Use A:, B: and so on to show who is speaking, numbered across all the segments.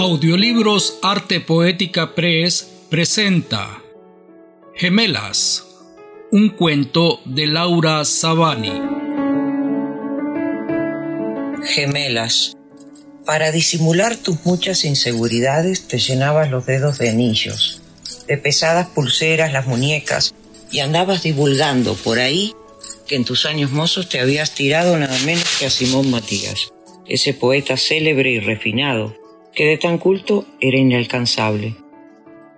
A: Audiolibros Arte Poética Press presenta Gemelas, un cuento de Laura Savani.
B: Gemelas. Para disimular tus muchas inseguridades te llenabas los dedos de anillos, de pesadas pulseras las muñecas y andabas divulgando por ahí que en tus años mozos te habías tirado nada menos que a Simón Matías, ese poeta célebre y refinado que de tan culto era inalcanzable.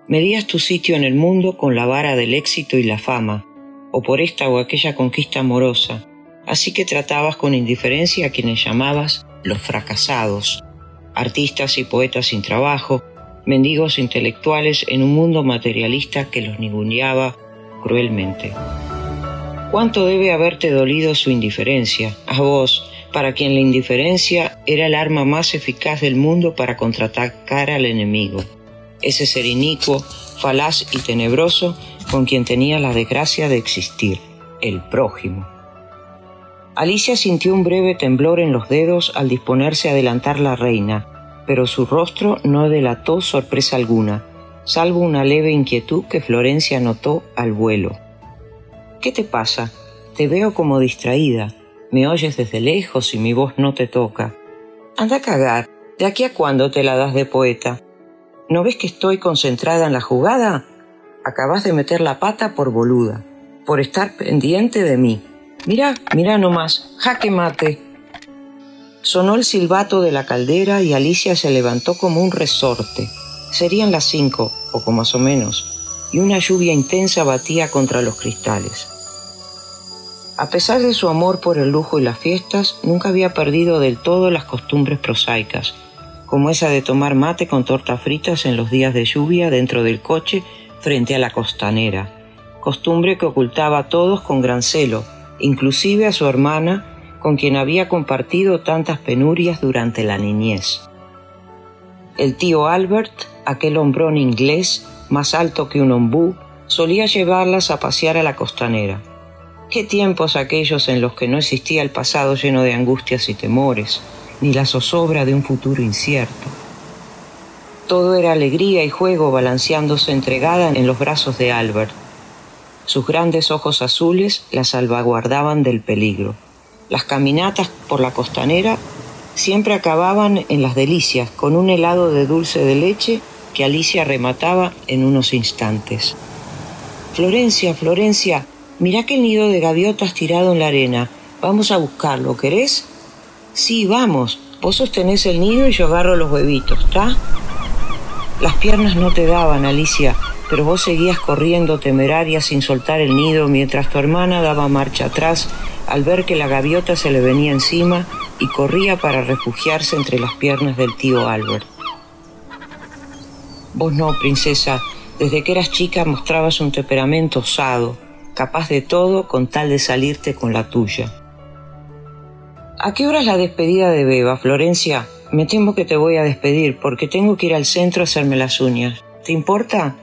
B: Medías tu sitio en el mundo con la vara del éxito y la fama, o por esta o aquella conquista amorosa, así que tratabas con indiferencia a quienes llamabas los fracasados, artistas y poetas sin trabajo, mendigos intelectuales en un mundo materialista que los ninguneaba cruelmente. ¿Cuánto debe haberte dolido su indiferencia, a vos, para quien la indiferencia era el arma más eficaz del mundo para contraatacar al enemigo, ese ser inicuo, falaz y tenebroso con quien tenía la desgracia de existir, el prójimo. Alicia sintió un breve temblor en los dedos al disponerse a adelantar la reina, pero su rostro no delató sorpresa alguna, salvo una leve inquietud que Florencia notó al vuelo. ¿Qué te pasa? Te veo como distraída. Me oyes desde lejos y mi voz no te toca. Anda a cagar. ¿De aquí a cuándo te la das de poeta? ¿No ves que estoy concentrada en la jugada? Acabas de meter la pata por boluda, por estar pendiente de mí. Mira, mira nomás, jaque mate. Sonó el silbato de la caldera y Alicia se levantó como un resorte. Serían las cinco, poco más o menos, y una lluvia intensa batía contra los cristales. A pesar de su amor por el lujo y las fiestas, nunca había perdido del todo las costumbres prosaicas, como esa de tomar mate con tortas fritas en los días de lluvia dentro del coche frente a la costanera, costumbre que ocultaba a todos con gran celo, inclusive a su hermana, con quien había compartido tantas penurias durante la niñez. El tío Albert, aquel hombrón inglés, más alto que un ombú, solía llevarlas a pasear a la costanera. Qué tiempos aquellos en los que no existía el pasado lleno de angustias y temores, ni la zozobra de un futuro incierto. Todo era alegría y juego balanceándose entregada en los brazos de Albert. Sus grandes ojos azules la salvaguardaban del peligro. Las caminatas por la costanera siempre acababan en las delicias, con un helado de dulce de leche que Alicia remataba en unos instantes. Florencia, Florencia, Mirá que el nido de gaviotas tirado en la arena. Vamos a buscarlo, ¿querés? Sí, vamos. Vos sostenés el nido y yo agarro los huevitos, ¿está? Las piernas no te daban, Alicia, pero vos seguías corriendo temeraria sin soltar el nido mientras tu hermana daba marcha atrás al ver que la gaviota se le venía encima y corría para refugiarse entre las piernas del tío Albert. Vos no, princesa, desde que eras chica mostrabas un temperamento osado, capaz de todo con tal de salirte con la tuya. ¿A qué hora es la despedida de Beba, Florencia? Me temo que te voy a despedir porque tengo que ir al centro a hacerme las uñas. ¿Te importa?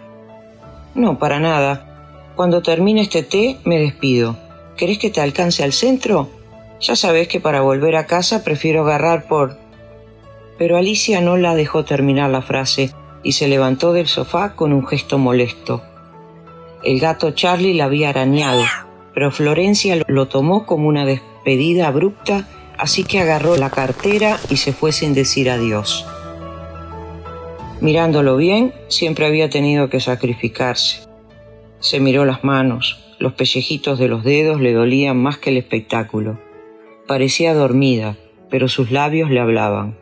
B: No, para nada. Cuando termine este té, me despido. ¿Querés que te alcance al centro? Ya sabes que para volver a casa prefiero agarrar por... Pero Alicia no la dejó terminar la frase y se levantó del sofá con un gesto molesto. El gato Charlie la había arañado, pero Florencia lo tomó como una despedida abrupta, así que agarró la cartera y se fue sin decir adiós. Mirándolo bien, siempre había tenido que sacrificarse. Se miró las manos, los pellejitos de los dedos le dolían más que el espectáculo. Parecía dormida, pero sus labios le hablaban.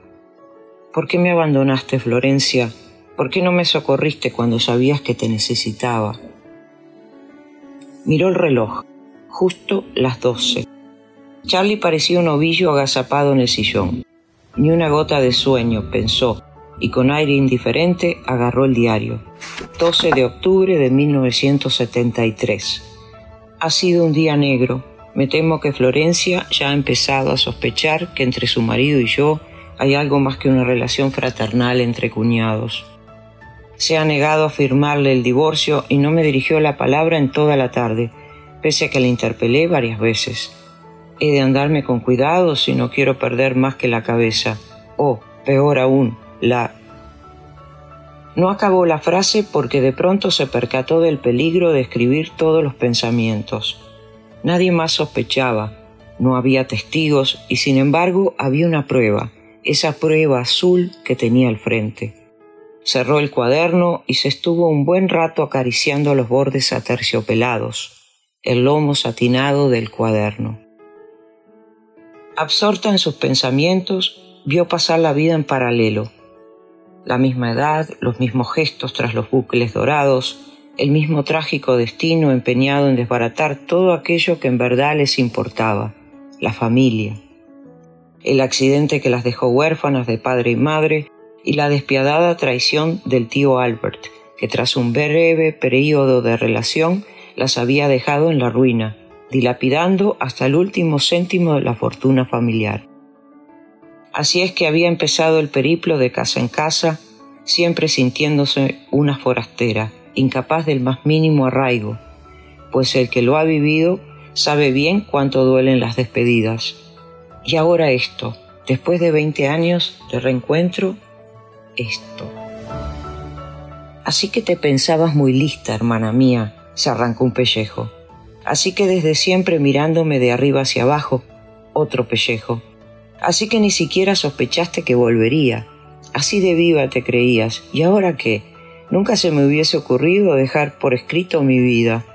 B: ¿Por qué me abandonaste, Florencia? ¿Por qué no me socorriste cuando sabías que te necesitaba? Miró el reloj. Justo las doce. Charlie parecía un ovillo agazapado en el sillón. Ni una gota de sueño, pensó, y con aire indiferente agarró el diario. 12 de octubre de 1973. Ha sido un día negro. Me temo que Florencia ya ha empezado a sospechar que entre su marido y yo hay algo más que una relación fraternal entre cuñados. Se ha negado a firmarle el divorcio y no me dirigió la palabra en toda la tarde, pese a que le interpelé varias veces. He de andarme con cuidado si no quiero perder más que la cabeza. O, peor aún, la... No acabó la frase porque de pronto se percató del peligro de escribir todos los pensamientos. Nadie más sospechaba, no había testigos y sin embargo había una prueba, esa prueba azul que tenía al frente. Cerró el cuaderno y se estuvo un buen rato acariciando los bordes aterciopelados, el lomo satinado del cuaderno. Absorta en sus pensamientos, vio pasar la vida en paralelo. La misma edad, los mismos gestos tras los bucles dorados, el mismo trágico destino empeñado en desbaratar todo aquello que en verdad les importaba, la familia. El accidente que las dejó huérfanas de padre y madre y la despiadada traición del tío Albert, que tras un breve período de relación las había dejado en la ruina, dilapidando hasta el último céntimo de la fortuna familiar. Así es que había empezado el periplo de casa en casa, siempre sintiéndose una forastera, incapaz del más mínimo arraigo, pues el que lo ha vivido sabe bien cuánto duelen las despedidas. Y ahora esto, después de veinte años de reencuentro esto. Así que te pensabas muy lista, hermana mía, se arrancó un pellejo. Así que desde siempre mirándome de arriba hacia abajo, otro pellejo. Así que ni siquiera sospechaste que volvería. Así de viva te creías. ¿Y ahora qué? Nunca se me hubiese ocurrido dejar por escrito mi vida.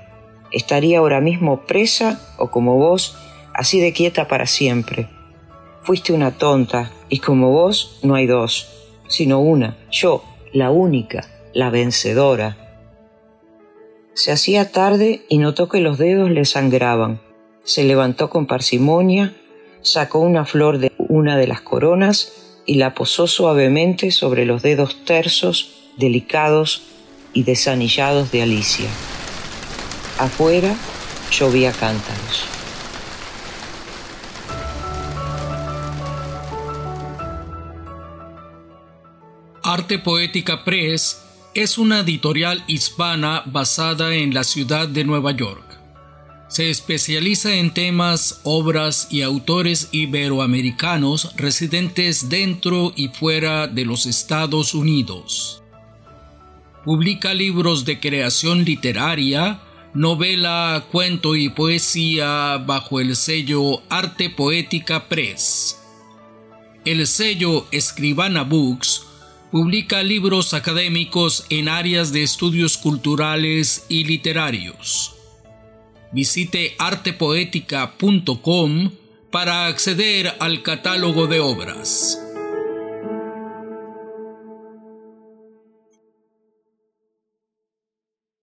B: Estaría ahora mismo presa o como vos, así de quieta para siempre. Fuiste una tonta, y como vos no hay dos sino una, yo, la única, la vencedora. Se hacía tarde y notó que los dedos le sangraban. Se levantó con parsimonia, sacó una flor de una de las coronas y la posó suavemente sobre los dedos tersos, delicados y desanillados de Alicia. Afuera llovía cántaros.
A: Arte Poética Press es una editorial hispana basada en la ciudad de Nueva York. Se especializa en temas, obras y autores iberoamericanos residentes dentro y fuera de los Estados Unidos. Publica libros de creación literaria, novela, cuento y poesía bajo el sello Arte Poética Press. El sello Escribana Books Publica libros académicos en áreas de estudios culturales y literarios. Visite artepoética.com para acceder al catálogo de obras.